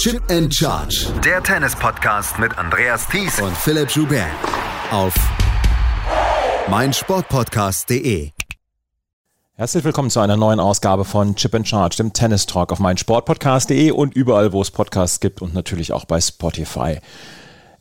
Chip and Charge. Der Tennis-Podcast mit Andreas Thies und Philipp Joubert. Auf meinsportpodcast.de. Herzlich willkommen zu einer neuen Ausgabe von Chip and Charge, dem Tennis Talk auf meinsportpodcast.de und überall, wo es Podcasts gibt und natürlich auch bei Spotify.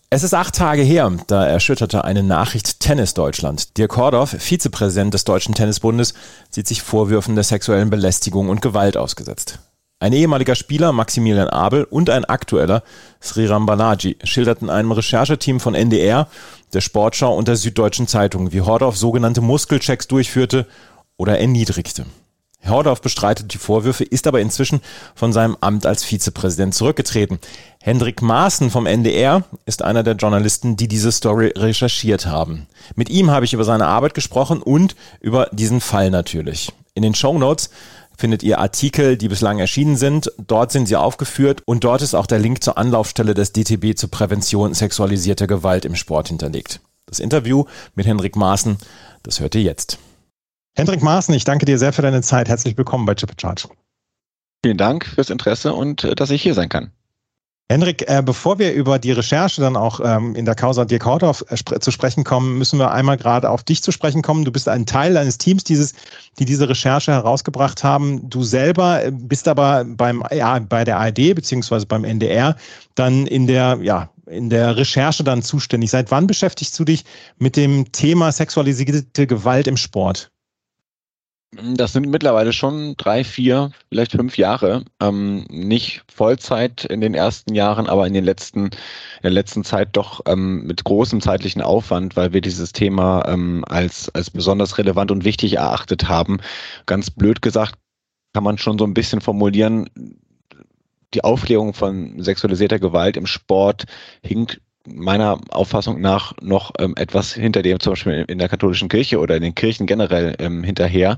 Es ist acht Tage her, da erschütterte eine Nachricht Tennis Deutschland. Dirk Hordorf, Vizepräsident des Deutschen Tennisbundes, sieht sich Vorwürfen der sexuellen Belästigung und Gewalt ausgesetzt. Ein ehemaliger Spieler, Maximilian Abel, und ein aktueller, Sriram Balaji, schilderten einem Rechercheteam von NDR, der Sportschau und der Süddeutschen Zeitung, wie Hordorf sogenannte Muskelchecks durchführte oder erniedrigte. Herr Hordorf bestreitet die Vorwürfe, ist aber inzwischen von seinem Amt als Vizepräsident zurückgetreten. Hendrik Maaßen vom NDR ist einer der Journalisten, die diese Story recherchiert haben. Mit ihm habe ich über seine Arbeit gesprochen und über diesen Fall natürlich. In den Show Notes findet ihr Artikel, die bislang erschienen sind. Dort sind sie aufgeführt und dort ist auch der Link zur Anlaufstelle des DTB zur Prävention sexualisierter Gewalt im Sport hinterlegt. Das Interview mit Hendrik Maaßen, das hört ihr jetzt. Hendrik Maaßen, ich danke dir sehr für deine Zeit. Herzlich willkommen bei Chip Charge. Vielen Dank fürs Interesse und äh, dass ich hier sein kann. Henrik, äh, bevor wir über die Recherche dann auch ähm, in der Causa Dirk Hauthoff äh, zu sprechen kommen, müssen wir einmal gerade auf dich zu sprechen kommen. Du bist ein Teil eines Teams, dieses, die diese Recherche herausgebracht haben. Du selber äh, bist aber beim, ja, bei der ARD beziehungsweise beim NDR dann in der, ja, in der Recherche dann zuständig. Seit wann beschäftigst du dich mit dem Thema sexualisierte Gewalt im Sport? Das sind mittlerweile schon drei, vier, vielleicht fünf Jahre. Ähm, nicht Vollzeit in den ersten Jahren, aber in den letzten, in der letzten Zeit doch ähm, mit großem zeitlichen Aufwand, weil wir dieses Thema ähm, als, als besonders relevant und wichtig erachtet haben. Ganz blöd gesagt kann man schon so ein bisschen formulieren, die Aufklärung von sexualisierter Gewalt im Sport hinkt meiner Auffassung nach noch ähm, etwas hinter dem, zum Beispiel in der katholischen Kirche oder in den Kirchen generell ähm, hinterher.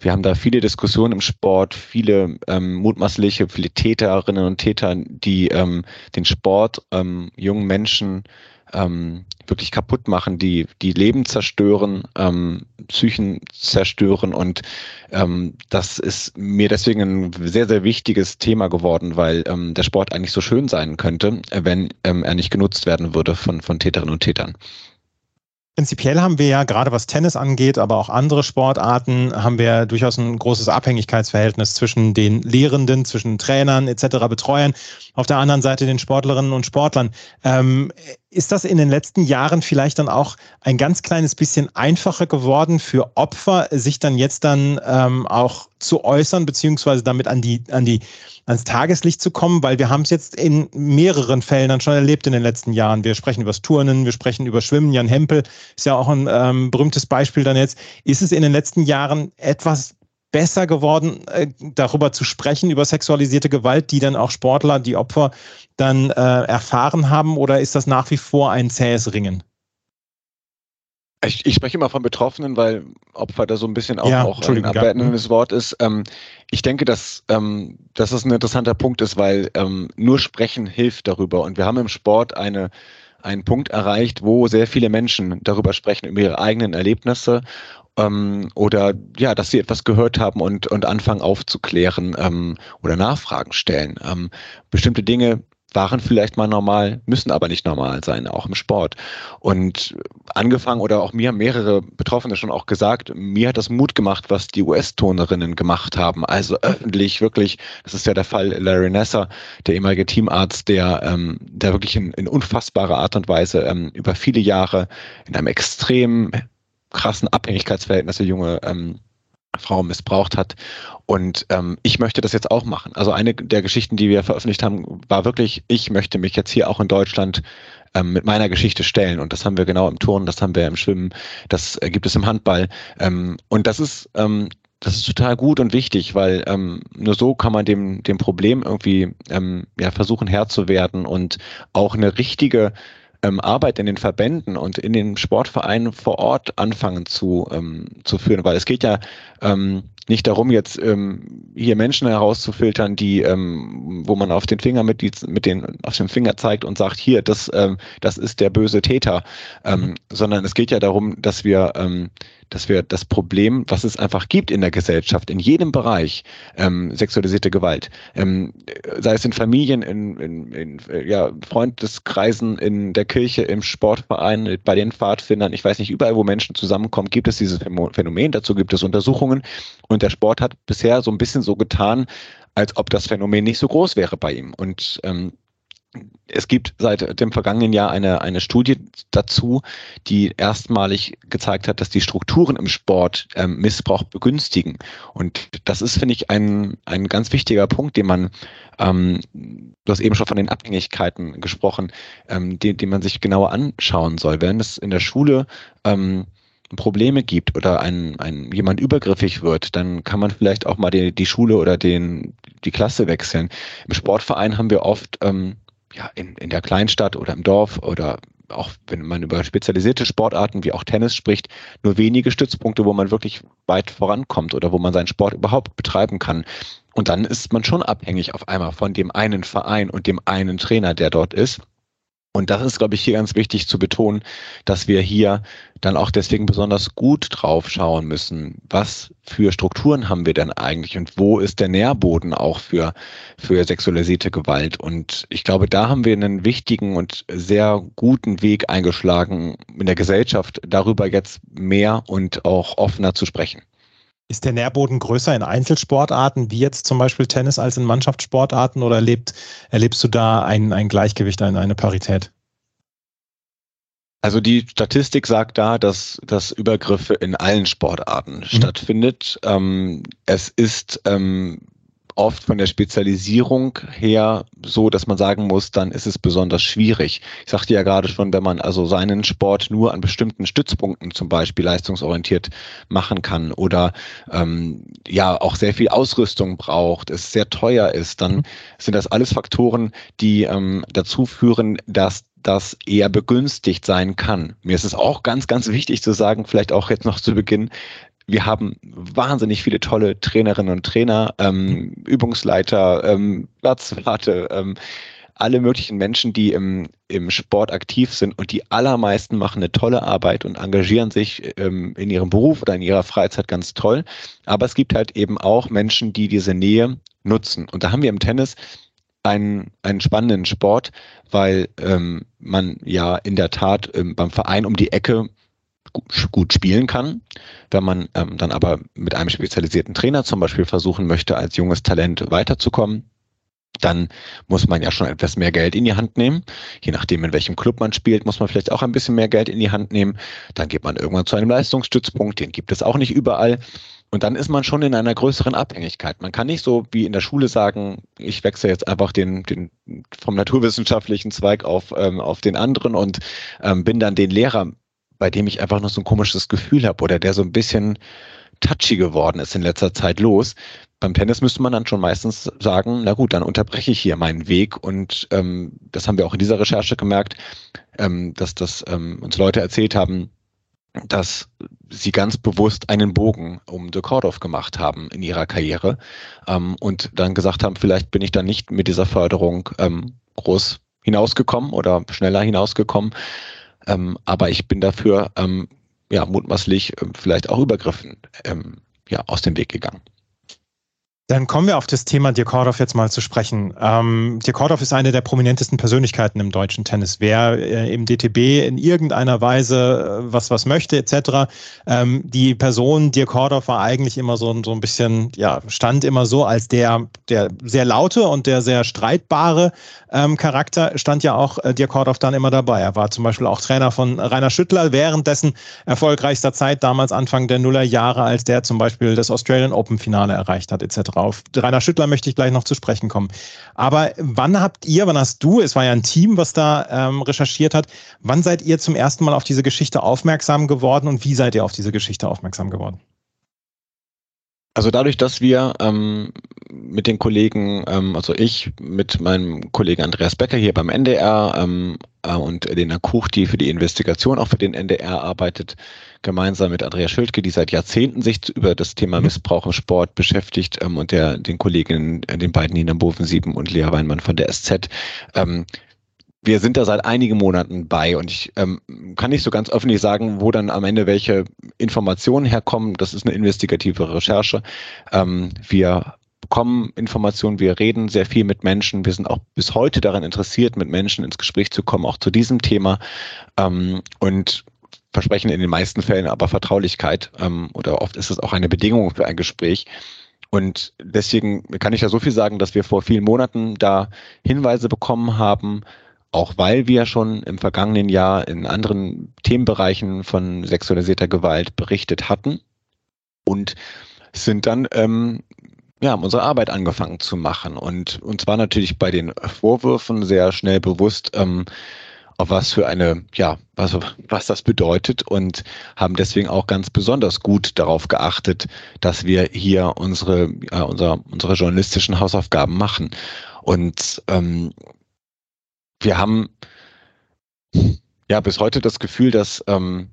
Wir haben da viele Diskussionen im Sport, viele ähm, mutmaßliche, viele Täterinnen und Täter, die ähm, den Sport ähm, jungen Menschen ähm, wirklich kaputt machen, die die Leben zerstören, ähm, Psychen zerstören und ähm, das ist mir deswegen ein sehr, sehr wichtiges Thema geworden, weil ähm, der Sport eigentlich so schön sein könnte, wenn ähm, er nicht genutzt werden würde von, von Täterinnen und Tätern. Prinzipiell haben wir ja gerade was Tennis angeht, aber auch andere Sportarten, haben wir durchaus ein großes Abhängigkeitsverhältnis zwischen den Lehrenden, zwischen Trainern etc., Betreuern, auf der anderen Seite den Sportlerinnen und Sportlern. Ähm, ist das in den letzten Jahren vielleicht dann auch ein ganz kleines bisschen einfacher geworden für Opfer, sich dann jetzt dann ähm, auch zu äußern, beziehungsweise damit an die, an die, ans Tageslicht zu kommen? Weil wir haben es jetzt in mehreren Fällen dann schon erlebt in den letzten Jahren. Wir sprechen über Turnen, wir sprechen über Schwimmen. Jan Hempel ist ja auch ein ähm, berühmtes Beispiel dann jetzt. Ist es in den letzten Jahren etwas besser geworden, äh, darüber zu sprechen, über sexualisierte Gewalt, die dann auch Sportler, die Opfer dann äh, erfahren haben? Oder ist das nach wie vor ein zähes Ringen? Ich, ich spreche immer von Betroffenen, weil Opfer da so ein bisschen auch, ja, auch ein abwertendes ja. Wort ist. Ähm, ich denke, dass, ähm, dass es ein interessanter Punkt ist, weil ähm, nur sprechen hilft darüber. Und wir haben im Sport eine, einen Punkt erreicht, wo sehr viele Menschen darüber sprechen, über ihre eigenen Erlebnisse ähm, oder ja, dass sie etwas gehört haben und, und anfangen aufzuklären ähm, oder Nachfragen stellen. Ähm, bestimmte Dinge waren vielleicht mal normal, müssen aber nicht normal sein, auch im Sport. Und angefangen oder auch mir haben mehrere Betroffene schon auch gesagt, mir hat das Mut gemacht, was die US-Tonerinnen gemacht haben. Also öffentlich wirklich, das ist ja der Fall Larry Nasser, der ehemalige Teamarzt, der, ähm, der wirklich in, in unfassbarer Art und Weise ähm, über viele Jahre in einem extrem krassen Abhängigkeitsverhältnis der junge ähm, Frau missbraucht hat. Und ähm, ich möchte das jetzt auch machen. Also eine der Geschichten, die wir veröffentlicht haben, war wirklich, ich möchte mich jetzt hier auch in Deutschland ähm, mit meiner Geschichte stellen. Und das haben wir genau im Turnen, das haben wir im Schwimmen, das äh, gibt es im Handball. Ähm, und das ist, ähm, das ist total gut und wichtig, weil ähm, nur so kann man dem, dem Problem irgendwie ähm, ja, versuchen Herr zu werden und auch eine richtige ähm, Arbeit in den Verbänden und in den Sportvereinen vor Ort anfangen zu, ähm, zu führen, weil es geht ja ähm, nicht darum, jetzt ähm, hier Menschen herauszufiltern, die, ähm, wo man auf den Finger mit, die, mit den, auf den Finger zeigt und sagt, hier, das, ähm, das ist der böse Täter, ähm, mhm. sondern es geht ja darum, dass wir ähm, dass wir das Problem, was es einfach gibt in der Gesellschaft, in jedem Bereich, ähm, sexualisierte Gewalt, ähm, sei es in Familien, in, in, in ja, Freundeskreisen, in der Kirche, im Sportverein, bei den Pfadfindern, ich weiß nicht, überall, wo Menschen zusammenkommen, gibt es dieses Phänomen, dazu gibt es Untersuchungen und der Sport hat bisher so ein bisschen so getan, als ob das Phänomen nicht so groß wäre bei ihm. Und ähm, es gibt seit dem vergangenen Jahr eine, eine Studie dazu, die erstmalig gezeigt hat, dass die Strukturen im Sport ähm, Missbrauch begünstigen. Und das ist, finde ich, ein, ein ganz wichtiger Punkt, den man, ähm, du hast eben schon von den Abhängigkeiten gesprochen, ähm, den, den man sich genauer anschauen soll. Wenn es in der Schule ähm, Probleme gibt oder ein, ein jemand übergriffig wird, dann kann man vielleicht auch mal die, die Schule oder den, die Klasse wechseln. Im Sportverein haben wir oft ähm, ja, in, in der Kleinstadt oder im Dorf oder auch wenn man über spezialisierte Sportarten wie auch Tennis spricht, nur wenige Stützpunkte, wo man wirklich weit vorankommt oder wo man seinen Sport überhaupt betreiben kann. Und dann ist man schon abhängig auf einmal von dem einen Verein und dem einen Trainer, der dort ist. Und das ist, glaube ich, hier ganz wichtig zu betonen, dass wir hier dann auch deswegen besonders gut drauf schauen müssen. Was für Strukturen haben wir denn eigentlich und wo ist der Nährboden auch für, für sexualisierte Gewalt? Und ich glaube, da haben wir einen wichtigen und sehr guten Weg eingeschlagen, in der Gesellschaft darüber jetzt mehr und auch offener zu sprechen. Ist der Nährboden größer in Einzelsportarten, wie jetzt zum Beispiel Tennis, als in Mannschaftssportarten oder erlebt, erlebst du da ein, ein Gleichgewicht, eine, eine Parität? Also die Statistik sagt da, dass, dass Übergriffe in allen Sportarten mhm. stattfindet. Ähm, es ist ähm, oft von der Spezialisierung her so, dass man sagen muss, dann ist es besonders schwierig. Ich sagte ja gerade schon, wenn man also seinen Sport nur an bestimmten Stützpunkten zum Beispiel leistungsorientiert machen kann oder ähm, ja auch sehr viel Ausrüstung braucht, es sehr teuer ist, dann mhm. sind das alles Faktoren, die ähm, dazu führen, dass das eher begünstigt sein kann. Mir ist es auch ganz, ganz wichtig zu sagen, vielleicht auch jetzt noch zu Beginn, wir haben wahnsinnig viele tolle Trainerinnen und Trainer, ähm, Übungsleiter, ähm, Platzwarte, ähm, alle möglichen Menschen, die im, im Sport aktiv sind und die allermeisten machen eine tolle Arbeit und engagieren sich ähm, in ihrem Beruf oder in ihrer Freizeit ganz toll. Aber es gibt halt eben auch Menschen, die diese Nähe nutzen. Und da haben wir im Tennis einen, einen spannenden Sport, weil ähm, man ja in der Tat ähm, beim Verein um die Ecke gut spielen kann. Wenn man ähm, dann aber mit einem spezialisierten Trainer zum Beispiel versuchen möchte, als junges Talent weiterzukommen, dann muss man ja schon etwas mehr Geld in die Hand nehmen. Je nachdem, in welchem Club man spielt, muss man vielleicht auch ein bisschen mehr Geld in die Hand nehmen. Dann geht man irgendwann zu einem Leistungsstützpunkt, den gibt es auch nicht überall. Und dann ist man schon in einer größeren Abhängigkeit. Man kann nicht so wie in der Schule sagen, ich wechsle jetzt einfach den, den vom naturwissenschaftlichen Zweig auf, ähm, auf den anderen und ähm, bin dann den Lehrer bei dem ich einfach noch so ein komisches Gefühl habe oder der so ein bisschen touchy geworden ist in letzter Zeit los. Beim Tennis müsste man dann schon meistens sagen, na gut, dann unterbreche ich hier meinen Weg und ähm, das haben wir auch in dieser Recherche gemerkt, ähm, dass das ähm, uns Leute erzählt haben, dass sie ganz bewusst einen Bogen um De Kordoff gemacht haben in ihrer Karriere ähm, und dann gesagt haben, vielleicht bin ich dann nicht mit dieser Förderung ähm, groß hinausgekommen oder schneller hinausgekommen. Ähm, aber ich bin dafür ähm, ja mutmaßlich äh, vielleicht auch Übergriffen ähm, ja, aus dem Weg gegangen. Dann kommen wir auf das Thema Dirkordov jetzt mal zu sprechen. Ähm, Dirkordov ist eine der prominentesten Persönlichkeiten im deutschen Tennis. Wer äh, im DTB in irgendeiner Weise äh, was was möchte etc. Ähm, die Person Dirkordov war eigentlich immer so, so ein bisschen, ja, stand immer so als der, der sehr laute und der sehr streitbare ähm, Charakter, stand ja auch äh, Dirkordov dann immer dabei. Er war zum Beispiel auch Trainer von Rainer Schüttler während dessen erfolgreichster Zeit, damals Anfang der Nullerjahre, als der zum Beispiel das Australian Open Finale erreicht hat etc. Auf Rainer Schüttler möchte ich gleich noch zu sprechen kommen. Aber wann habt ihr, wann hast du, es war ja ein Team, was da ähm, recherchiert hat, wann seid ihr zum ersten Mal auf diese Geschichte aufmerksam geworden und wie seid ihr auf diese Geschichte aufmerksam geworden? Also dadurch, dass wir ähm, mit den Kollegen, ähm, also ich mit meinem Kollegen Andreas Becker hier beim NDR ähm, äh, und Lena Kuch, die für die Investigation auch für den NDR arbeitet, gemeinsam mit Andrea Schildke, die seit Jahrzehnten sich über das Thema mhm. Missbrauch im Sport beschäftigt ähm, und der den Kolleginnen, äh, den beiden Nina Boven-Sieben und Lea Weinmann von der SZ. Ähm, wir sind da seit einigen Monaten bei und ich ähm, kann nicht so ganz öffentlich sagen, wo dann am Ende welche Informationen herkommen. Das ist eine investigative Recherche. Ähm, wir bekommen Informationen, wir reden sehr viel mit Menschen. Wir sind auch bis heute daran interessiert, mit Menschen ins Gespräch zu kommen, auch zu diesem Thema. Ähm, und versprechen in den meisten Fällen aber Vertraulichkeit ähm, oder oft ist es auch eine Bedingung für ein Gespräch. Und deswegen kann ich ja so viel sagen, dass wir vor vielen Monaten da Hinweise bekommen haben, auch weil wir schon im vergangenen Jahr in anderen Themenbereichen von sexualisierter Gewalt berichtet hatten und sind dann ähm, ja, haben unsere Arbeit angefangen zu machen und uns war natürlich bei den Vorwürfen sehr schnell bewusst, ähm, auf was für eine, ja, was, was das bedeutet und haben deswegen auch ganz besonders gut darauf geachtet, dass wir hier unsere, äh, unser, unsere journalistischen Hausaufgaben machen. Und ähm, wir haben ja bis heute das Gefühl, dass ähm,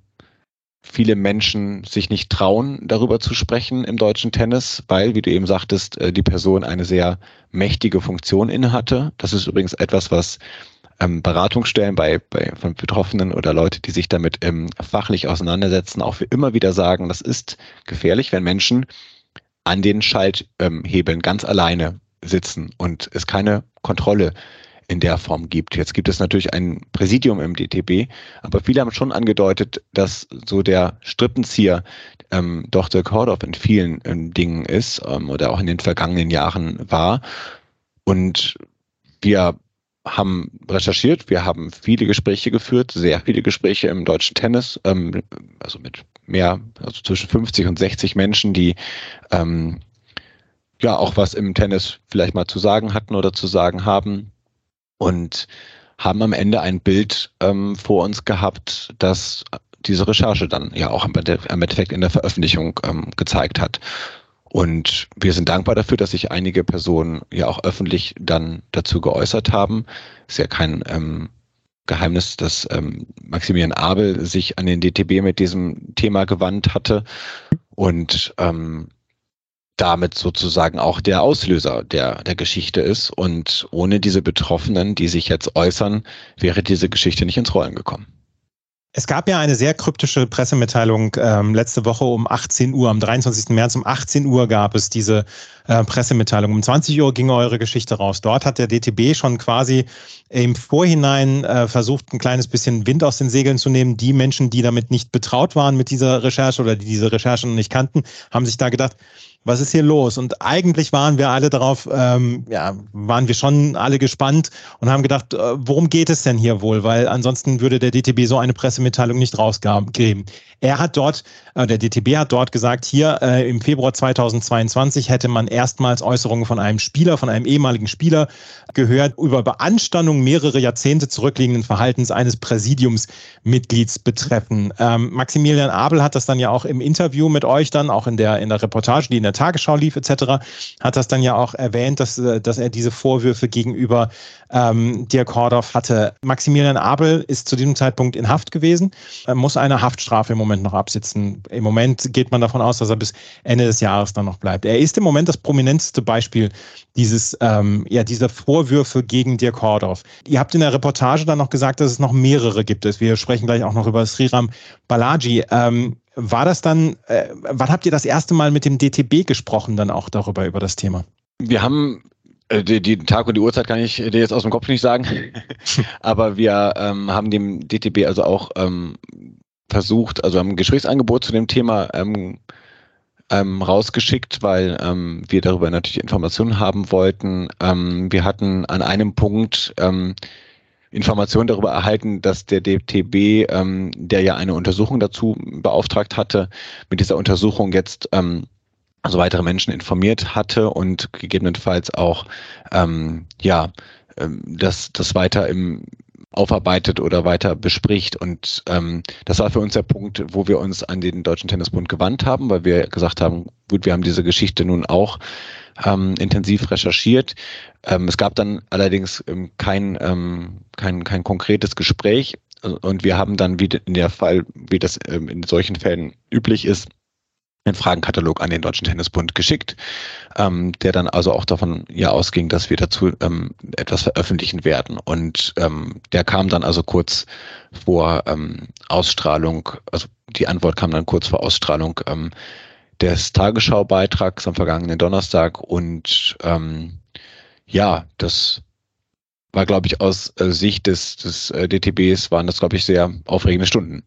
viele Menschen sich nicht trauen, darüber zu sprechen im deutschen Tennis, weil, wie du eben sagtest, äh, die Person eine sehr mächtige Funktion innehatte. Das ist übrigens etwas, was ähm, Beratungsstellen bei, bei von Betroffenen oder Leute, die sich damit ähm, fachlich auseinandersetzen, auch immer wieder sagen, das ist gefährlich, wenn Menschen an den Schalthebeln ganz alleine sitzen und es keine Kontrolle in der Form gibt. Jetzt gibt es natürlich ein Präsidium im DTB, aber viele haben schon angedeutet, dass so der Strippenzieher ähm, doch der Kordorf in vielen ähm, Dingen ist ähm, oder auch in den vergangenen Jahren war. Und wir haben recherchiert, wir haben viele Gespräche geführt, sehr viele Gespräche im deutschen Tennis, ähm, also mit mehr, also zwischen 50 und 60 Menschen, die ähm, ja auch was im Tennis vielleicht mal zu sagen hatten oder zu sagen haben und haben am Ende ein Bild ähm, vor uns gehabt, das diese Recherche dann ja auch im Endeffekt in der Veröffentlichung ähm, gezeigt hat. Und wir sind dankbar dafür, dass sich einige Personen ja auch öffentlich dann dazu geäußert haben. Ist ja kein ähm, Geheimnis, dass ähm, Maximilian Abel sich an den DTB mit diesem Thema gewandt hatte und ähm, damit sozusagen auch der Auslöser der, der Geschichte ist. Und ohne diese Betroffenen, die sich jetzt äußern, wäre diese Geschichte nicht ins Rollen gekommen. Es gab ja eine sehr kryptische Pressemitteilung ähm, letzte Woche um 18 Uhr, am 23. März um 18 Uhr gab es diese äh, Pressemitteilung. Um 20 Uhr ging eure Geschichte raus. Dort hat der DTB schon quasi im Vorhinein äh, versucht, ein kleines bisschen Wind aus den Segeln zu nehmen. Die Menschen, die damit nicht betraut waren mit dieser Recherche oder die diese Recherche noch nicht kannten, haben sich da gedacht, was ist hier los? Und eigentlich waren wir alle darauf, ähm, ja, waren wir schon alle gespannt und haben gedacht, äh, worum geht es denn hier wohl? Weil ansonsten würde der DTB so eine Pressemitteilung nicht rausgeben. Er hat dort, äh, der DTB hat dort gesagt, hier äh, im Februar 2022 hätte man erstmals Äußerungen von einem Spieler, von einem ehemaligen Spieler gehört über Beanstandung mehrere Jahrzehnte zurückliegenden Verhaltens eines Präsidiumsmitglieds betreffen. Ähm, Maximilian Abel hat das dann ja auch im Interview mit euch dann, auch in der, in der Reportage, die in der Tagesschau lief etc., hat das dann ja auch erwähnt, dass, äh, dass er diese Vorwürfe gegenüber ähm, Dirk Hordorf hatte. Maximilian Abel ist zu diesem Zeitpunkt in Haft gewesen, muss eine Haftstrafe im Moment noch absitzen. Im Moment geht man davon aus, dass er bis Ende des Jahres dann noch bleibt. Er ist im Moment das prominenteste Beispiel dieses, ähm, ja, dieser Vorwürfe gegen Dirk Hordorf. Ihr habt in der Reportage dann noch gesagt, dass es noch mehrere gibt. Wir sprechen gleich auch noch über Sriram Balaji. Ähm, war das dann, äh, wann habt ihr das erste Mal mit dem DTB gesprochen, dann auch darüber, über das Thema? Wir haben äh, die, die Tag und die Uhrzeit kann ich dir jetzt aus dem Kopf nicht sagen, aber wir ähm, haben dem DTB also auch ähm, versucht, also haben ein Gesprächsangebot zu dem Thema ähm, ähm, rausgeschickt, weil ähm, wir darüber natürlich Informationen haben wollten. Ähm, wir hatten an einem Punkt Informationen darüber erhalten, dass der DTB, ähm, der ja eine Untersuchung dazu beauftragt hatte, mit dieser Untersuchung jetzt ähm, also weitere Menschen informiert hatte und gegebenenfalls auch ähm, ja ähm, das, das weiter im aufarbeitet oder weiter bespricht. Und ähm, das war für uns der Punkt, wo wir uns an den Deutschen Tennisbund gewandt haben, weil wir gesagt haben, gut, wir haben diese Geschichte nun auch ähm, intensiv recherchiert. Ähm, es gab dann allerdings ähm, kein, ähm, kein, kein konkretes Gespräch und wir haben dann, wie in der Fall, wie das ähm, in solchen Fällen üblich ist, einen Fragenkatalog an den Deutschen Tennisbund geschickt, ähm, der dann also auch davon ja ausging, dass wir dazu ähm, etwas veröffentlichen werden. Und ähm, der kam dann also kurz vor ähm, Ausstrahlung, also die Antwort kam dann kurz vor Ausstrahlung ähm, des Tagesschau-Beitrags am vergangenen Donnerstag. Und ähm, ja, das war, glaube ich, aus äh, Sicht des, des äh, DTBs waren das, glaube ich, sehr aufregende Stunden.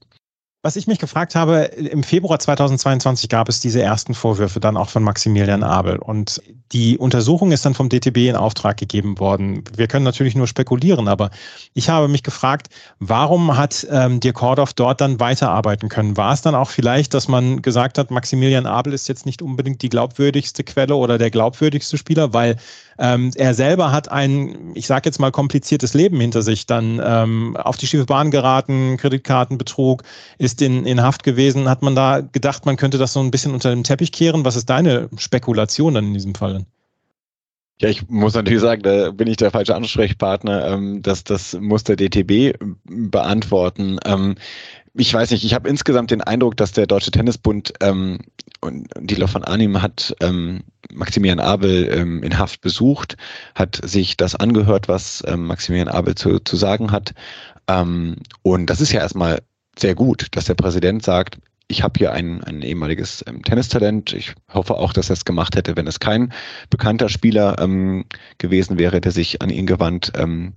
Was ich mich gefragt habe, im Februar 2022 gab es diese ersten Vorwürfe dann auch von Maximilian Abel und die Untersuchung ist dann vom DTB in Auftrag gegeben worden. Wir können natürlich nur spekulieren, aber ich habe mich gefragt, warum hat ähm, Dirk Kordoff dort dann weiterarbeiten können? War es dann auch vielleicht, dass man gesagt hat, Maximilian Abel ist jetzt nicht unbedingt die glaubwürdigste Quelle oder der glaubwürdigste Spieler, weil ähm, er selber hat ein, ich sage jetzt mal, kompliziertes Leben hinter sich, dann ähm, auf die schiefe Bahn geraten, Kreditkartenbetrug, ist in, in Haft gewesen. Hat man da gedacht, man könnte das so ein bisschen unter den Teppich kehren? Was ist deine Spekulation dann in diesem Fall? Ja, ich muss natürlich sagen, da bin ich der falsche Ansprechpartner. Ähm, dass das muss der DTB beantworten. Ähm, ich weiß nicht, ich habe insgesamt den Eindruck, dass der Deutsche Tennisbund ähm, und Dieter von Arnim hat ähm, Maximilian Abel ähm, in Haft besucht, hat sich das angehört, was ähm, Maximilian Abel zu, zu sagen hat. Ähm, und das ist ja erstmal sehr gut, dass der Präsident sagt, ich habe hier ein, ein ehemaliges ähm, Tennistalent. Ich hoffe auch, dass er es gemacht hätte, wenn es kein bekannter Spieler ähm, gewesen wäre, der sich an ihn gewandt ähm,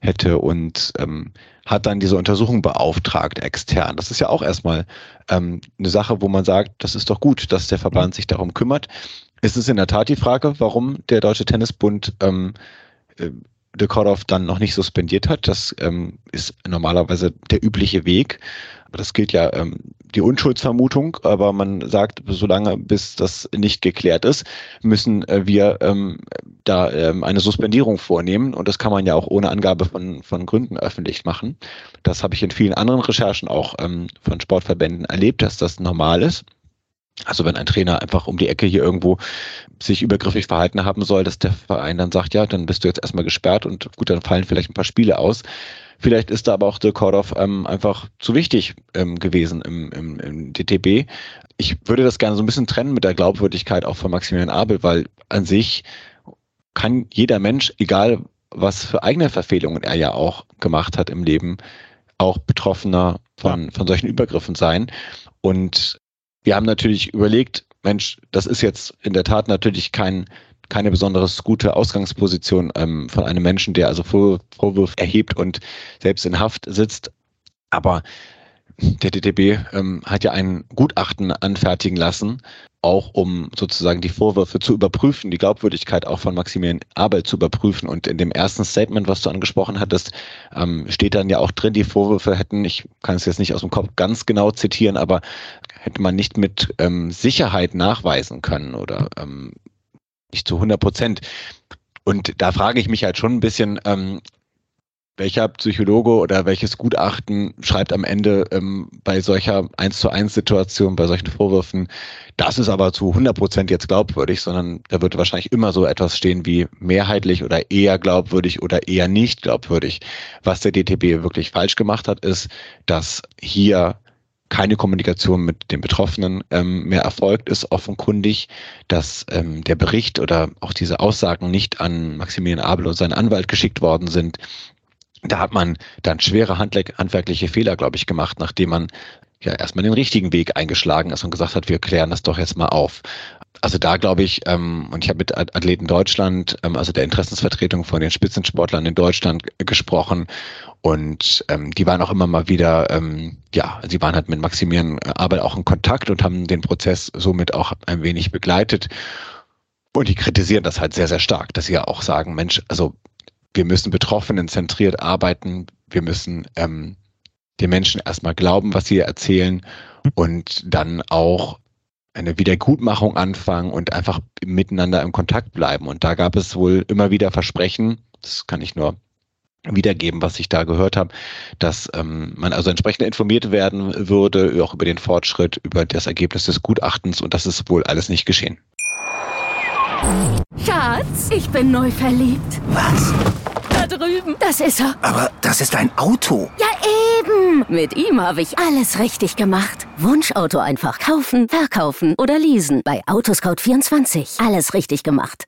hätte und ähm, hat dann diese Untersuchung beauftragt extern. Das ist ja auch erstmal ähm, eine Sache, wo man sagt, das ist doch gut, dass der Verband sich darum kümmert. Es ist in der Tat die Frage, warum der Deutsche Tennisbund ähm, äh, De Kordoff dann noch nicht suspendiert hat. Das ähm, ist normalerweise der übliche Weg. Aber das gilt ja ähm, die Unschuldsvermutung, aber man sagt, solange bis das nicht geklärt ist, müssen äh, wir ähm, da ähm, eine Suspendierung vornehmen und das kann man ja auch ohne Angabe von, von Gründen öffentlich machen. Das habe ich in vielen anderen Recherchen auch ähm, von Sportverbänden erlebt, dass das normal ist. Also wenn ein Trainer einfach um die Ecke hier irgendwo sich übergriffig verhalten haben soll, dass der Verein dann sagt, ja, dann bist du jetzt erstmal gesperrt und gut, dann fallen vielleicht ein paar Spiele aus. Vielleicht ist da aber auch der Kordoff ähm, einfach zu wichtig ähm, gewesen im, im, im DTB. Ich würde das gerne so ein bisschen trennen mit der Glaubwürdigkeit auch von Maximilian Abel, weil an sich kann jeder Mensch, egal was für eigene Verfehlungen er ja auch gemacht hat im Leben, auch Betroffener von, von solchen Übergriffen sein. Und wir haben natürlich überlegt, Mensch, das ist jetzt in der Tat natürlich kein keine besonders gute Ausgangsposition ähm, von einem Menschen, der also Vorwürfe erhebt und selbst in Haft sitzt. Aber der DTB ähm, hat ja ein Gutachten anfertigen lassen, auch um sozusagen die Vorwürfe zu überprüfen, die Glaubwürdigkeit auch von Maximilian Abel zu überprüfen. Und in dem ersten Statement, was du angesprochen hattest, ähm, steht dann ja auch drin, die Vorwürfe hätten, ich kann es jetzt nicht aus dem Kopf ganz genau zitieren, aber hätte man nicht mit ähm, Sicherheit nachweisen können oder ähm, nicht zu 100 Prozent. Und da frage ich mich halt schon ein bisschen, ähm, welcher Psychologe oder welches Gutachten schreibt am Ende ähm, bei solcher 1 zu 1 Situation, bei solchen Vorwürfen, das ist aber zu 100 Prozent jetzt glaubwürdig, sondern da wird wahrscheinlich immer so etwas stehen wie mehrheitlich oder eher glaubwürdig oder eher nicht glaubwürdig. Was der DTB wirklich falsch gemacht hat, ist, dass hier keine Kommunikation mit den Betroffenen ähm, mehr erfolgt ist, offenkundig, dass ähm, der Bericht oder auch diese Aussagen nicht an Maximilian Abel und seinen Anwalt geschickt worden sind. Da hat man dann schwere handwerkliche Fehler, glaube ich, gemacht, nachdem man ja erstmal den richtigen Weg eingeschlagen ist und gesagt hat, wir klären das doch jetzt mal auf. Also da glaube ich, ähm, und ich habe mit Athleten Deutschland, ähm, also der Interessensvertretung von den Spitzensportlern in Deutschland gesprochen und ähm, die waren auch immer mal wieder, ähm, ja, sie waren halt mit Maximilian Abel auch in Kontakt und haben den Prozess somit auch ein wenig begleitet. Und die kritisieren das halt sehr, sehr stark, dass sie ja auch sagen, Mensch, also wir müssen Betroffenen zentriert arbeiten, wir müssen ähm, den Menschen erstmal glauben, was sie erzählen und dann auch eine Wiedergutmachung anfangen und einfach miteinander im Kontakt bleiben. Und da gab es wohl immer wieder Versprechen, das kann ich nur wiedergeben, was ich da gehört habe, dass ähm, man also entsprechend informiert werden würde, auch über den Fortschritt, über das Ergebnis des Gutachtens und das ist wohl alles nicht geschehen. Schatz, ich bin neu verliebt. Was? Da drüben. Das ist er. Aber das ist ein Auto. Ja, eben. Mit ihm habe ich alles richtig gemacht. Wunschauto einfach kaufen, verkaufen oder leasen. Bei Autoscout24. Alles richtig gemacht.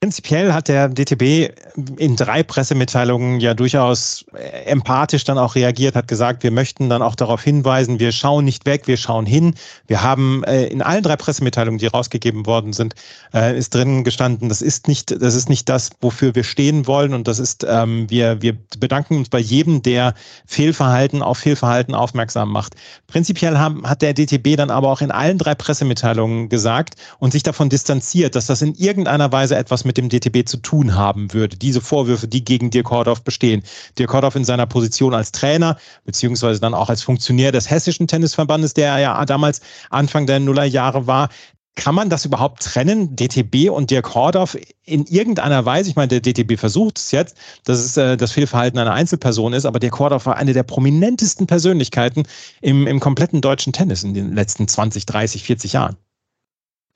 Prinzipiell hat der DTB in drei Pressemitteilungen ja durchaus empathisch dann auch reagiert, hat gesagt, wir möchten dann auch darauf hinweisen, wir schauen nicht weg, wir schauen hin. Wir haben äh, in allen drei Pressemitteilungen, die rausgegeben worden sind, äh, ist drin gestanden, das ist nicht, das ist nicht das, wofür wir stehen wollen. Und das ist, ähm, wir, wir bedanken uns bei jedem, der Fehlverhalten auf Fehlverhalten aufmerksam macht. Prinzipiell haben, hat der DTB dann aber auch in allen drei Pressemitteilungen gesagt und sich davon distanziert, dass das in irgendeiner Weise etwas mit dem DTB zu tun haben würde. Diese Vorwürfe, die gegen Dirk Hordorf bestehen. Dirk Hordorf in seiner Position als Trainer, beziehungsweise dann auch als Funktionär des Hessischen Tennisverbandes, der ja damals Anfang der Nullerjahre war, kann man das überhaupt trennen, DTB und Dirk Hordorf in irgendeiner Weise? Ich meine, der DTB versucht es jetzt, dass es äh, das Fehlverhalten einer Einzelperson ist, aber Dirk Hordorf war eine der prominentesten Persönlichkeiten im, im kompletten deutschen Tennis in den letzten 20, 30, 40 Jahren.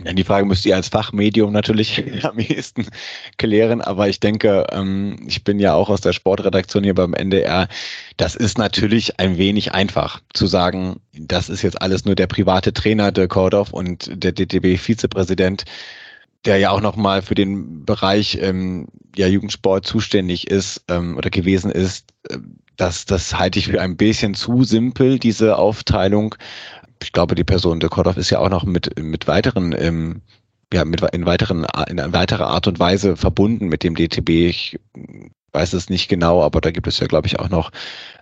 Die Frage müsst ihr als Fachmedium natürlich am ehesten klären, aber ich denke, ähm, ich bin ja auch aus der Sportredaktion hier beim NDR. Das ist natürlich ein wenig einfach zu sagen, das ist jetzt alles nur der private Trainer der Kordow und der DTB-Vizepräsident, der ja auch nochmal für den Bereich ähm, ja, Jugendsport zuständig ist ähm, oder gewesen ist. Das, das halte ich für ein bisschen zu simpel, diese Aufteilung ich glaube, die Person de Kordoff ist ja auch noch mit, mit weiteren, ähm, ja, mit in weiteren, in weiterer Art und Weise verbunden mit dem DTB. Ich weiß es nicht genau, aber da gibt es ja, glaube ich, auch noch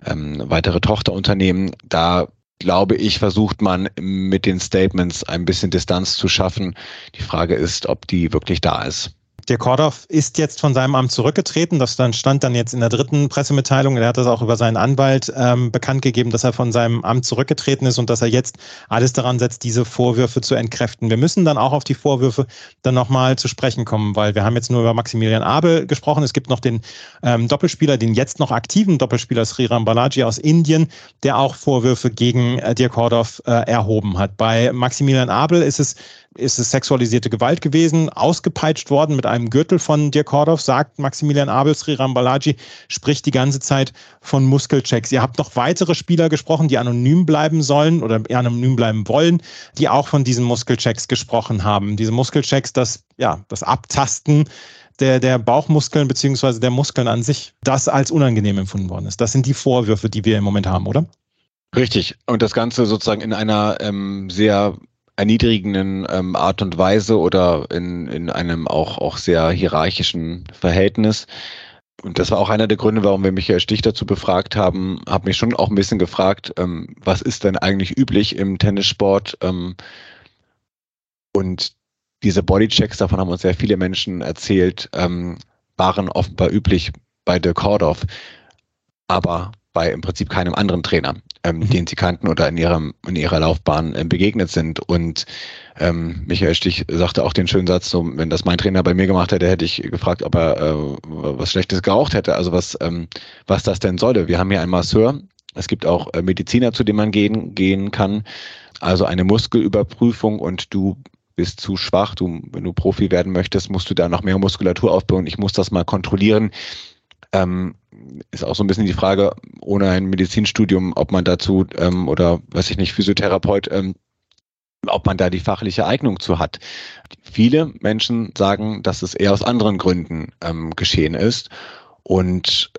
ähm, weitere Tochterunternehmen. Da glaube ich, versucht man mit den Statements ein bisschen Distanz zu schaffen. Die Frage ist, ob die wirklich da ist. Der Kordoff ist jetzt von seinem Amt zurückgetreten. Das dann stand dann jetzt in der dritten Pressemitteilung. Er hat das auch über seinen Anwalt ähm, bekannt gegeben, dass er von seinem Amt zurückgetreten ist und dass er jetzt alles daran setzt, diese Vorwürfe zu entkräften. Wir müssen dann auch auf die Vorwürfe dann nochmal zu sprechen kommen, weil wir haben jetzt nur über Maximilian Abel gesprochen. Es gibt noch den ähm, Doppelspieler, den jetzt noch aktiven Doppelspieler Sriram Balaji aus Indien, der auch Vorwürfe gegen äh, Dirk Kordoff äh, erhoben hat. Bei Maximilian Abel ist es ist es sexualisierte Gewalt gewesen, ausgepeitscht worden mit einem Gürtel von Dirk Kordoff, sagt Maximilian Abel, Sriram Balaji, spricht die ganze Zeit von Muskelchecks. Ihr habt noch weitere Spieler gesprochen, die anonym bleiben sollen oder anonym bleiben wollen, die auch von diesen Muskelchecks gesprochen haben. Diese Muskelchecks, das, ja, das Abtasten der, der Bauchmuskeln beziehungsweise der Muskeln an sich, das als unangenehm empfunden worden ist. Das sind die Vorwürfe, die wir im Moment haben, oder? Richtig. Und das Ganze sozusagen in einer ähm, sehr erniedrigenden ähm, Art und Weise oder in, in einem auch, auch sehr hierarchischen Verhältnis. Und das war auch einer der Gründe, warum wir Michael Stich dazu befragt haben, habe mich schon auch ein bisschen gefragt, ähm, was ist denn eigentlich üblich im Tennissport? Ähm, und diese Bodychecks, davon haben uns sehr viele Menschen erzählt, ähm, waren offenbar üblich bei The Kordoff, aber bei im Prinzip keinem anderen Trainer ähm, mhm. den sie kannten oder in, ihrem, in ihrer Laufbahn äh, begegnet sind. Und ähm, Michael Stich sagte auch den schönen Satz, so, wenn das mein Trainer bei mir gemacht hätte, hätte ich gefragt, ob er äh, was Schlechtes geraucht hätte, also was, ähm, was das denn solle. Wir haben hier einen Masseur, es gibt auch äh, Mediziner, zu denen man gehen, gehen kann, also eine Muskelüberprüfung und du bist zu schwach, du, wenn du Profi werden möchtest, musst du da noch mehr Muskulatur aufbauen. Ich muss das mal kontrollieren. Ähm, ist auch so ein bisschen die Frage, ohne ein Medizinstudium, ob man dazu ähm, oder weiß ich nicht, Physiotherapeut, ähm, ob man da die fachliche Eignung zu hat. Viele Menschen sagen, dass es eher aus anderen Gründen ähm, geschehen ist. Und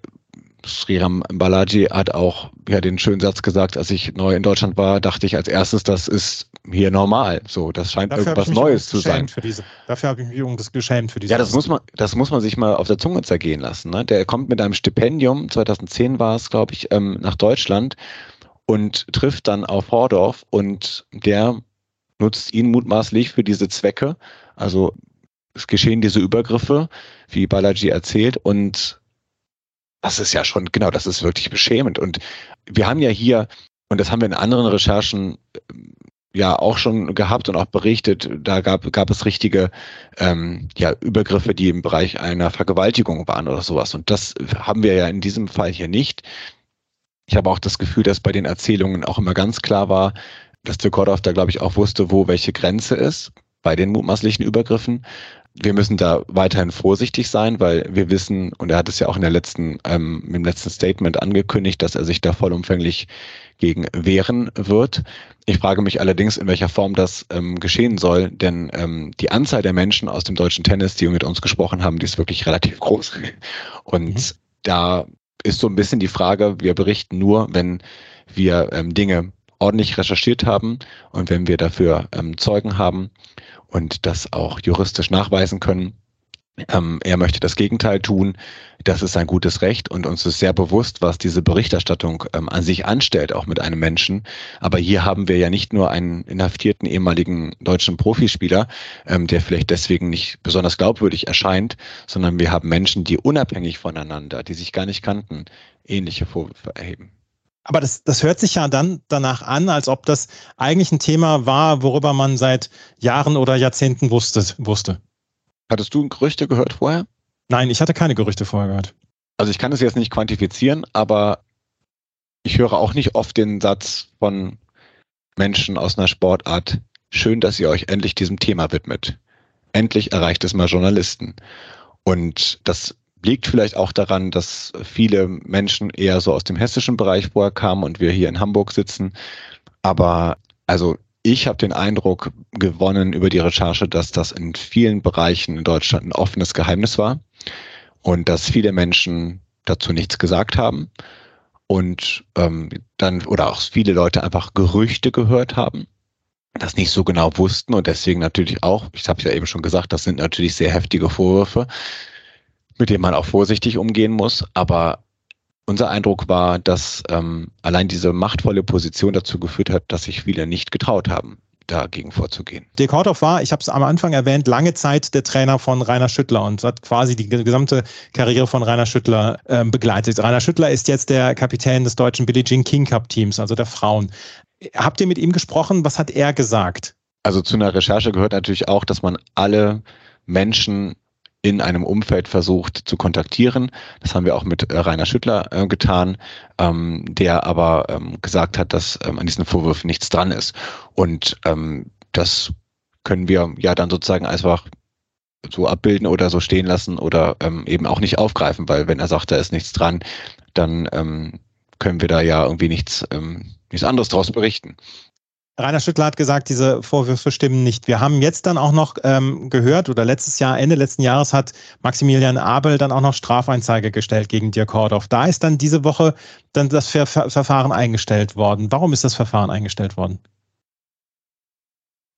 Sriram Balaji hat auch ja den schönen Satz gesagt, als ich neu in Deutschland war, dachte ich als erstes, das ist hier normal. So, das scheint dafür irgendwas Neues zu sein. Diese, dafür habe ich mich das geschämt für diese. Ja, das muss man, das muss man sich mal auf der Zunge zergehen lassen. Ne? Der kommt mit einem Stipendium, 2010 war es, glaube ich, ähm, nach Deutschland und trifft dann auf Hordorf und der nutzt ihn mutmaßlich für diese Zwecke. Also es geschehen diese Übergriffe, wie Balaji erzählt, und das ist ja schon, genau, das ist wirklich beschämend. Und wir haben ja hier, und das haben wir in anderen Recherchen ja auch schon gehabt und auch berichtet, da gab, gab es richtige ähm, ja, Übergriffe, die im Bereich einer Vergewaltigung waren oder sowas. Und das haben wir ja in diesem Fall hier nicht. Ich habe auch das Gefühl, dass bei den Erzählungen auch immer ganz klar war, dass Tukodov da, glaube ich, auch wusste, wo welche Grenze ist bei den mutmaßlichen Übergriffen. Wir müssen da weiterhin vorsichtig sein, weil wir wissen, und er hat es ja auch in der letzten, ähm, im letzten Statement angekündigt, dass er sich da vollumfänglich gegen wehren wird. Ich frage mich allerdings, in welcher Form das ähm, geschehen soll, denn ähm, die Anzahl der Menschen aus dem deutschen Tennis, die mit uns gesprochen haben, die ist wirklich relativ groß. Und mhm. da ist so ein bisschen die Frage, wir berichten nur, wenn wir ähm, Dinge ordentlich recherchiert haben und wenn wir dafür ähm, Zeugen haben und das auch juristisch nachweisen können. Ähm, er möchte das Gegenteil tun. Das ist sein gutes Recht und uns ist sehr bewusst, was diese Berichterstattung ähm, an sich anstellt, auch mit einem Menschen. Aber hier haben wir ja nicht nur einen inhaftierten ehemaligen deutschen Profispieler, ähm, der vielleicht deswegen nicht besonders glaubwürdig erscheint, sondern wir haben Menschen, die unabhängig voneinander, die sich gar nicht kannten, ähnliche Vorwürfe erheben. Aber das, das hört sich ja dann danach an, als ob das eigentlich ein Thema war, worüber man seit Jahren oder Jahrzehnten wusste. wusste. Hattest du Gerüchte gehört vorher? Nein, ich hatte keine Gerüchte vorher gehört. Also ich kann es jetzt nicht quantifizieren, aber ich höre auch nicht oft den Satz von Menschen aus einer Sportart, schön, dass ihr euch endlich diesem Thema widmet. Endlich erreicht es mal Journalisten. Und das liegt vielleicht auch daran, dass viele Menschen eher so aus dem hessischen Bereich vorher kamen und wir hier in Hamburg sitzen. Aber also ich habe den Eindruck gewonnen über die Recherche, dass das in vielen Bereichen in Deutschland ein offenes Geheimnis war und dass viele Menschen dazu nichts gesagt haben und ähm, dann oder auch viele Leute einfach Gerüchte gehört haben, das nicht so genau wussten und deswegen natürlich auch, ich habe ja eben schon gesagt, das sind natürlich sehr heftige Vorwürfe, mit dem man auch vorsichtig umgehen muss. Aber unser Eindruck war, dass ähm, allein diese machtvolle Position dazu geführt hat, dass sich viele nicht getraut haben, dagegen vorzugehen. Dirk Horthoff war, ich habe es am Anfang erwähnt, lange Zeit der Trainer von Rainer Schüttler und hat quasi die gesamte Karriere von Rainer Schüttler äh, begleitet. Rainer Schüttler ist jetzt der Kapitän des deutschen Billie Jean King Cup Teams, also der Frauen. Habt ihr mit ihm gesprochen? Was hat er gesagt? Also zu einer Recherche gehört natürlich auch, dass man alle Menschen in einem Umfeld versucht zu kontaktieren. Das haben wir auch mit äh, Rainer Schüttler äh, getan, ähm, der aber ähm, gesagt hat, dass ähm, an diesen Vorwürfen nichts dran ist. Und ähm, das können wir ja dann sozusagen einfach so abbilden oder so stehen lassen oder ähm, eben auch nicht aufgreifen, weil wenn er sagt, da ist nichts dran, dann ähm, können wir da ja irgendwie nichts, ähm, nichts anderes daraus berichten. Rainer Schüttler hat gesagt, diese Vorwürfe stimmen nicht. Wir haben jetzt dann auch noch ähm, gehört, oder letztes Jahr, Ende letzten Jahres hat Maximilian Abel dann auch noch Strafeinzeige gestellt gegen Dirk Hordorf. Da ist dann diese Woche dann das Ver Ver Verfahren eingestellt worden. Warum ist das Verfahren eingestellt worden?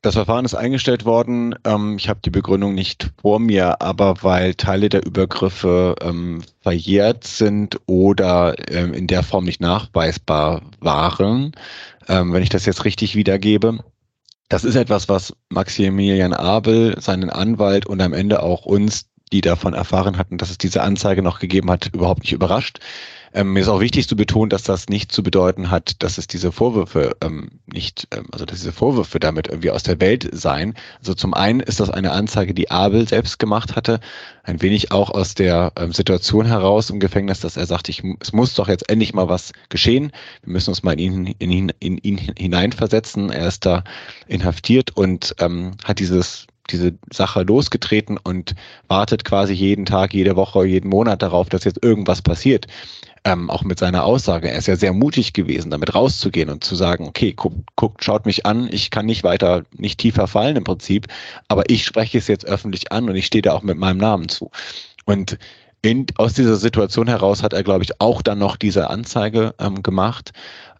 Das Verfahren ist eingestellt worden. Ähm, ich habe die Begründung nicht vor mir, aber weil Teile der Übergriffe ähm, verjährt sind oder ähm, in der Form nicht nachweisbar waren, ähm, wenn ich das jetzt richtig wiedergebe. Das ist etwas, was Maximilian Abel, seinen Anwalt und am Ende auch uns, die davon erfahren hatten, dass es diese Anzeige noch gegeben hat, überhaupt nicht überrascht. Ähm, mir ist auch wichtig zu betonen, dass das nicht zu bedeuten hat, dass es diese Vorwürfe ähm, nicht, ähm, also dass diese Vorwürfe damit irgendwie aus der Welt seien. Also zum einen ist das eine Anzeige, die Abel selbst gemacht hatte, ein wenig auch aus der ähm, Situation heraus im Gefängnis, dass er sagt, ich, es muss doch jetzt endlich mal was geschehen. Wir müssen uns mal in ihn, in ihn, in ihn hineinversetzen. Er ist da inhaftiert und ähm, hat dieses diese Sache losgetreten und wartet quasi jeden Tag, jede Woche, jeden Monat darauf, dass jetzt irgendwas passiert ähm, auch mit seiner Aussage. Er ist ja sehr mutig gewesen, damit rauszugehen und zu sagen, okay, guckt, guckt, schaut mich an, ich kann nicht weiter, nicht tiefer fallen im Prinzip, aber ich spreche es jetzt öffentlich an und ich stehe da auch mit meinem Namen zu. Und in, aus dieser Situation heraus hat er, glaube ich, auch dann noch diese Anzeige ähm, gemacht.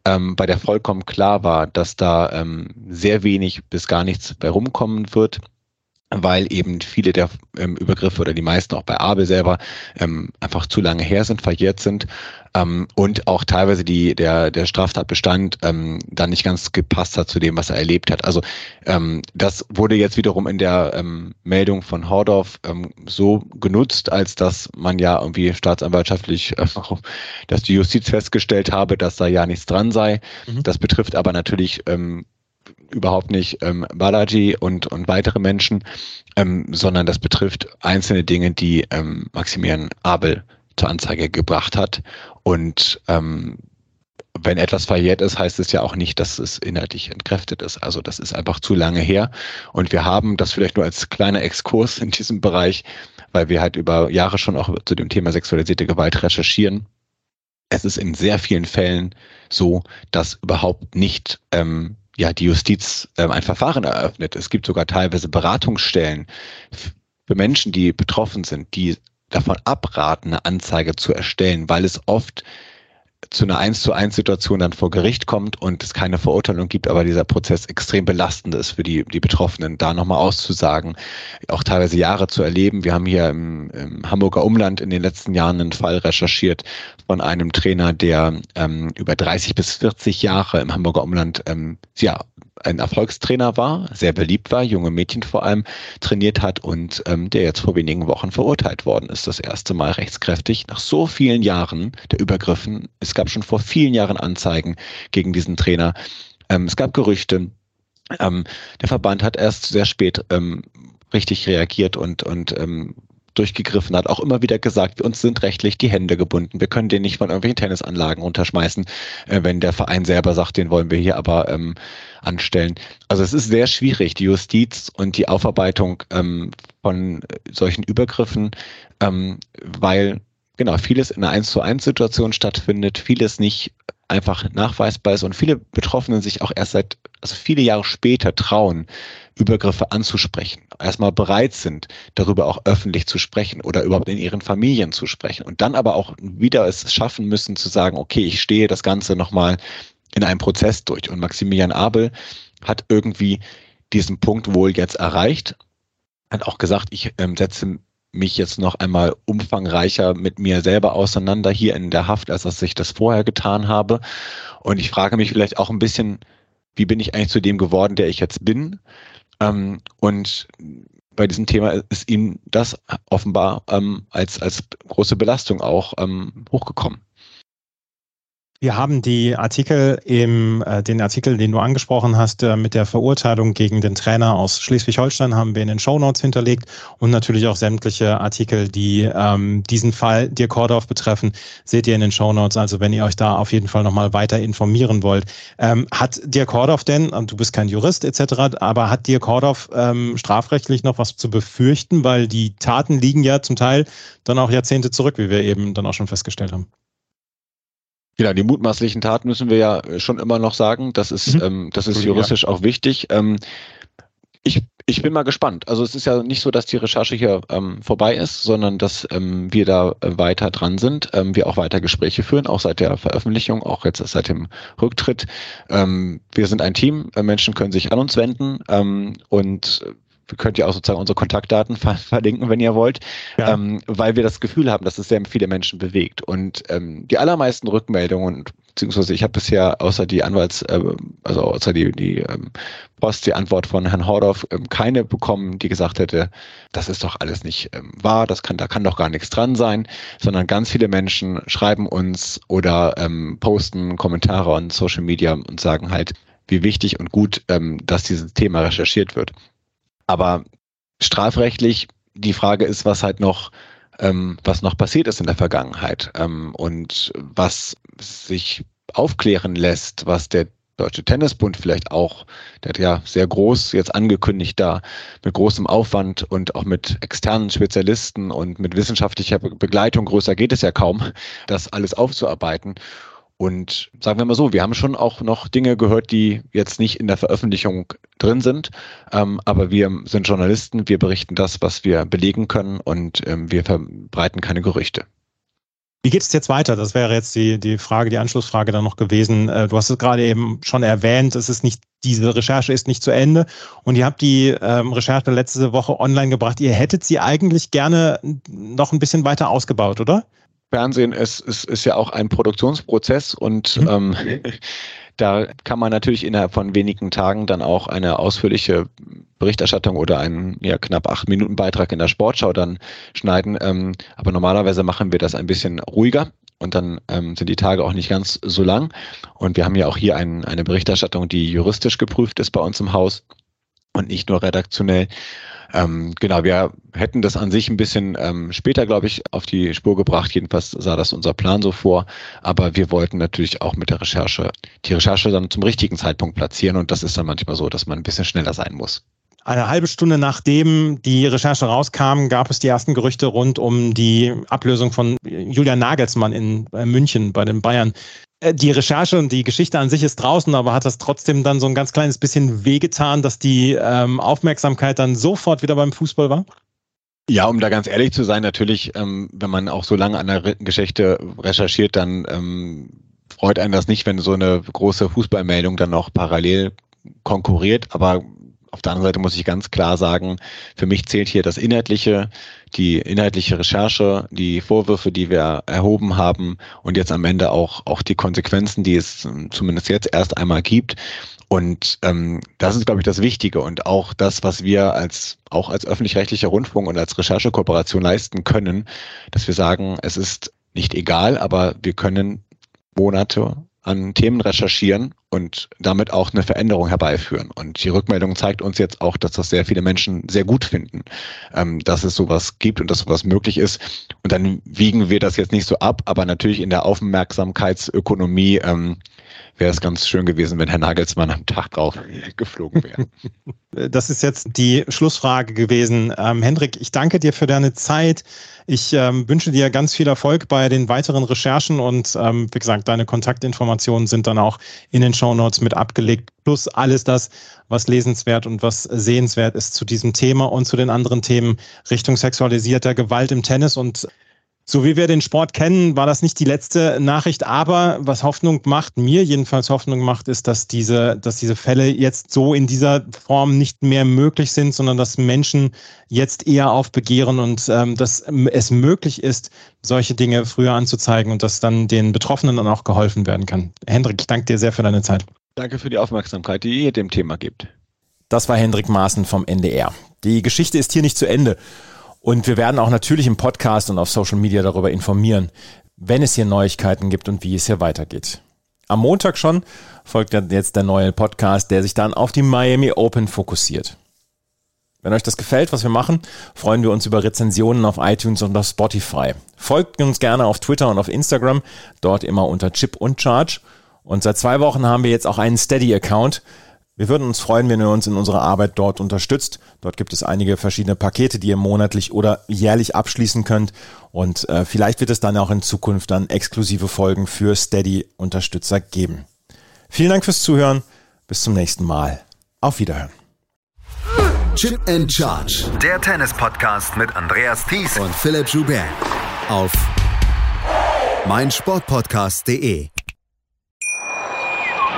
ähm, bei der vollkommen klar war, dass da ähm, sehr wenig bis gar nichts bei rumkommen wird weil eben viele der ähm, Übergriffe oder die meisten auch bei Abel selber ähm, einfach zu lange her sind, verjährt sind ähm, und auch teilweise die, der, der Straftatbestand ähm, dann nicht ganz gepasst hat zu dem, was er erlebt hat. Also ähm, das wurde jetzt wiederum in der ähm, Meldung von Hordorf ähm, so genutzt, als dass man ja irgendwie staatsanwaltschaftlich, äh, dass die Justiz festgestellt habe, dass da ja nichts dran sei. Mhm. Das betrifft aber natürlich ähm, überhaupt nicht ähm, Balaji und, und weitere Menschen, ähm, sondern das betrifft einzelne Dinge, die ähm, Maximilian Abel zur Anzeige gebracht hat. Und ähm, wenn etwas verjährt ist, heißt es ja auch nicht, dass es inhaltlich entkräftet ist. Also das ist einfach zu lange her. Und wir haben das vielleicht nur als kleiner Exkurs in diesem Bereich, weil wir halt über Jahre schon auch zu dem Thema sexualisierte Gewalt recherchieren. Es ist in sehr vielen Fällen so, dass überhaupt nicht ähm, ja, die Justiz äh, ein Verfahren eröffnet. Es gibt sogar teilweise Beratungsstellen für Menschen, die betroffen sind, die davon abraten, eine Anzeige zu erstellen, weil es oft zu einer eins zu eins Situation dann vor Gericht kommt und es keine Verurteilung gibt, aber dieser Prozess extrem belastend ist für die, die Betroffenen, da nochmal auszusagen, auch teilweise Jahre zu erleben. Wir haben hier im, im Hamburger Umland in den letzten Jahren einen Fall recherchiert von einem Trainer, der ähm, über 30 bis 40 Jahre im Hamburger Umland ähm, ja, ein Erfolgstrainer war, sehr beliebt war, junge Mädchen vor allem trainiert hat und ähm, der jetzt vor wenigen Wochen verurteilt worden ist, das erste Mal rechtskräftig. Nach so vielen Jahren der Übergriffen, es gab schon vor vielen Jahren Anzeigen gegen diesen Trainer, ähm, es gab Gerüchte, ähm, der Verband hat erst sehr spät ähm, richtig reagiert und, und ähm, durchgegriffen hat, auch immer wieder gesagt, uns sind rechtlich die Hände gebunden. Wir können den nicht von irgendwelchen Tennisanlagen unterschmeißen, äh, wenn der Verein selber sagt, den wollen wir hier aber ähm, anstellen. Also es ist sehr schwierig, die Justiz und die Aufarbeitung ähm, von solchen Übergriffen, ähm, weil genau vieles in einer 1 zu 1 Situation stattfindet, vieles nicht einfach nachweisbar ist und viele Betroffenen sich auch erst seit, also viele Jahre später trauen, Übergriffe anzusprechen, erstmal bereit sind, darüber auch öffentlich zu sprechen oder überhaupt in ihren Familien zu sprechen und dann aber auch wieder es schaffen müssen zu sagen, okay, ich stehe das Ganze nochmal in einem Prozess durch. Und Maximilian Abel hat irgendwie diesen Punkt wohl jetzt erreicht, hat auch gesagt, ich ähm, setze mich jetzt noch einmal umfangreicher mit mir selber auseinander hier in der Haft, als dass ich das vorher getan habe. Und ich frage mich vielleicht auch ein bisschen, wie bin ich eigentlich zu dem geworden, der ich jetzt bin? Ähm, und bei diesem Thema ist ihm das offenbar ähm, als, als große Belastung auch ähm, hochgekommen. Wir haben die Artikel im, äh, den Artikel, den du angesprochen hast, äh, mit der Verurteilung gegen den Trainer aus Schleswig-Holstein haben wir in den Show Notes hinterlegt und natürlich auch sämtliche Artikel, die ähm, diesen Fall Dirk Kordorf betreffen, seht ihr in den Show Notes. Also wenn ihr euch da auf jeden Fall nochmal weiter informieren wollt. Ähm, hat Dirk Kordorf denn, du bist kein Jurist etc., aber hat Dirk Kordorf ähm, strafrechtlich noch was zu befürchten, weil die Taten liegen ja zum Teil dann auch Jahrzehnte zurück, wie wir eben dann auch schon festgestellt haben. Genau, die mutmaßlichen Taten müssen wir ja schon immer noch sagen. Das ist, mhm. ähm, das ist juristisch ja. auch wichtig. Ähm, ich, ich bin mal gespannt. Also es ist ja nicht so, dass die Recherche hier ähm, vorbei ist, sondern dass ähm, wir da äh, weiter dran sind, ähm, wir auch weiter Gespräche führen, auch seit der Veröffentlichung, auch jetzt seit dem Rücktritt. Ähm, wir sind ein Team, äh, Menschen können sich an uns wenden ähm, und wir könnt ja auch sozusagen unsere Kontaktdaten ver verlinken, wenn ihr wollt, ja. ähm, weil wir das Gefühl haben, dass es sehr viele Menschen bewegt. Und ähm, die allermeisten Rückmeldungen, beziehungsweise ich habe bisher außer die Anwalts, äh, also außer die, die ähm, Post, die Antwort von Herrn Hordorf, ähm, keine bekommen, die gesagt hätte, das ist doch alles nicht ähm, wahr, das kann, da kann doch gar nichts dran sein, sondern ganz viele Menschen schreiben uns oder ähm, posten Kommentare on Social Media und sagen halt, wie wichtig und gut, ähm, dass dieses Thema recherchiert wird. Aber strafrechtlich, die Frage ist, was halt noch, ähm, was noch passiert ist in der Vergangenheit ähm, und was sich aufklären lässt, was der Deutsche Tennisbund vielleicht auch, der hat ja sehr groß jetzt angekündigt, da mit großem Aufwand und auch mit externen Spezialisten und mit wissenschaftlicher Begleitung, größer geht es ja kaum, das alles aufzuarbeiten. Und sagen wir mal so, wir haben schon auch noch Dinge gehört, die jetzt nicht in der Veröffentlichung drin sind. Ähm, aber wir sind Journalisten, wir berichten das, was wir belegen können und ähm, wir verbreiten keine Gerüchte. Wie geht es jetzt weiter? Das wäre jetzt die, die Frage, die Anschlussfrage dann noch gewesen. Äh, du hast es gerade eben schon erwähnt, es ist nicht, diese Recherche ist nicht zu Ende und ihr habt die ähm, Recherche letzte Woche online gebracht. Ihr hättet sie eigentlich gerne noch ein bisschen weiter ausgebaut, oder? Fernsehen ist, ist, ist ja auch ein Produktionsprozess und mhm. ähm, da kann man natürlich innerhalb von wenigen Tagen dann auch eine ausführliche Berichterstattung oder einen ja, knapp acht Minuten Beitrag in der Sportschau dann schneiden. Ähm, aber normalerweise machen wir das ein bisschen ruhiger und dann ähm, sind die Tage auch nicht ganz so lang. Und wir haben ja auch hier ein, eine Berichterstattung, die juristisch geprüft ist bei uns im Haus und nicht nur redaktionell. Ähm, genau, wir hätten das an sich ein bisschen ähm, später, glaube ich, auf die Spur gebracht. Jedenfalls sah das unser Plan so vor. Aber wir wollten natürlich auch mit der Recherche die Recherche dann zum richtigen Zeitpunkt platzieren. Und das ist dann manchmal so, dass man ein bisschen schneller sein muss. Eine halbe Stunde nachdem die Recherche rauskam, gab es die ersten Gerüchte rund um die Ablösung von Julian Nagelsmann in äh, München bei den Bayern. Äh, die Recherche und die Geschichte an sich ist draußen, aber hat das trotzdem dann so ein ganz kleines bisschen wehgetan, dass die ähm, Aufmerksamkeit dann sofort wieder beim Fußball war? Ja, um da ganz ehrlich zu sein, natürlich, ähm, wenn man auch so lange an der Geschichte recherchiert, dann ähm, freut einen das nicht, wenn so eine große Fußballmeldung dann noch parallel konkurriert. Aber auf der anderen Seite muss ich ganz klar sagen, für mich zählt hier das Inhaltliche, die inhaltliche Recherche, die Vorwürfe, die wir erhoben haben und jetzt am Ende auch, auch die Konsequenzen, die es zumindest jetzt erst einmal gibt. Und ähm, das ist, glaube ich, das Wichtige und auch das, was wir als auch als öffentlich-rechtlicher Rundfunk und als Recherchekooperation leisten können, dass wir sagen, es ist nicht egal, aber wir können Monate an Themen recherchieren und damit auch eine Veränderung herbeiführen. Und die Rückmeldung zeigt uns jetzt auch, dass das sehr viele Menschen sehr gut finden, ähm, dass es sowas gibt und dass sowas möglich ist. Und dann wiegen wir das jetzt nicht so ab, aber natürlich in der Aufmerksamkeitsökonomie ähm, wäre es ganz schön gewesen, wenn Herr Nagelsmann am Tag drauf geflogen wäre. Das ist jetzt die Schlussfrage gewesen. Ähm, Hendrik, ich danke dir für deine Zeit. Ich ähm, wünsche dir ganz viel Erfolg bei den weiteren Recherchen und ähm, wie gesagt, deine Kontaktinformationen sind dann auch in den Show Notes mit abgelegt, plus alles das, was lesenswert und was sehenswert ist zu diesem Thema und zu den anderen Themen Richtung sexualisierter Gewalt im Tennis und so wie wir den Sport kennen, war das nicht die letzte Nachricht. Aber was Hoffnung macht, mir jedenfalls Hoffnung macht, ist, dass diese, dass diese Fälle jetzt so in dieser Form nicht mehr möglich sind, sondern dass Menschen jetzt eher aufbegehren und ähm, dass es möglich ist, solche Dinge früher anzuzeigen und dass dann den Betroffenen dann auch geholfen werden kann. Hendrik, ich danke dir sehr für deine Zeit. Danke für die Aufmerksamkeit, die ihr dem Thema gibt. Das war Hendrik Maaßen vom NDR. Die Geschichte ist hier nicht zu Ende. Und wir werden auch natürlich im Podcast und auf Social Media darüber informieren, wenn es hier Neuigkeiten gibt und wie es hier weitergeht. Am Montag schon folgt jetzt der neue Podcast, der sich dann auf die Miami Open fokussiert. Wenn euch das gefällt, was wir machen, freuen wir uns über Rezensionen auf iTunes und auf Spotify. Folgt uns gerne auf Twitter und auf Instagram, dort immer unter Chip und Charge. Und seit zwei Wochen haben wir jetzt auch einen Steady-Account. Wir würden uns freuen, wenn ihr uns in unserer Arbeit dort unterstützt. Dort gibt es einige verschiedene Pakete, die ihr monatlich oder jährlich abschließen könnt. Und äh, vielleicht wird es dann auch in Zukunft dann exklusive Folgen für Steady-Unterstützer geben. Vielen Dank fürs Zuhören. Bis zum nächsten Mal. Auf Wiederhören. Chip and Charge. Der Tennis-Podcast mit Andreas Thies und Philipp Joubert. Auf meinsportpodcast.de.